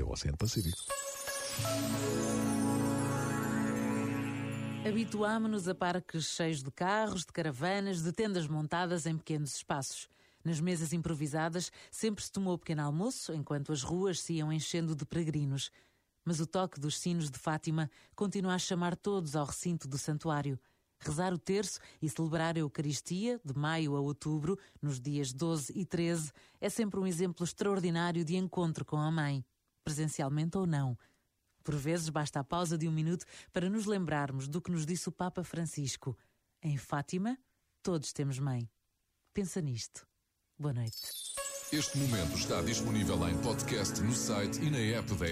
teu Oceano Pacífico. Habituámo-nos a parques cheios de carros, de caravanas, de tendas montadas em pequenos espaços. Nas mesas improvisadas sempre se tomou pequeno almoço, enquanto as ruas se iam enchendo de peregrinos. Mas o toque dos sinos de Fátima continua a chamar todos ao recinto do santuário. Rezar o terço e celebrar a Eucaristia, de maio a outubro, nos dias 12 e 13, é sempre um exemplo extraordinário de encontro com a Mãe, presencialmente ou não. Por vezes basta a pausa de um minuto para nos lembrarmos do que nos disse o Papa Francisco. Em Fátima, todos temos mãe. Pensa nisto. Boa noite. Este momento está disponível em podcast no site e na app da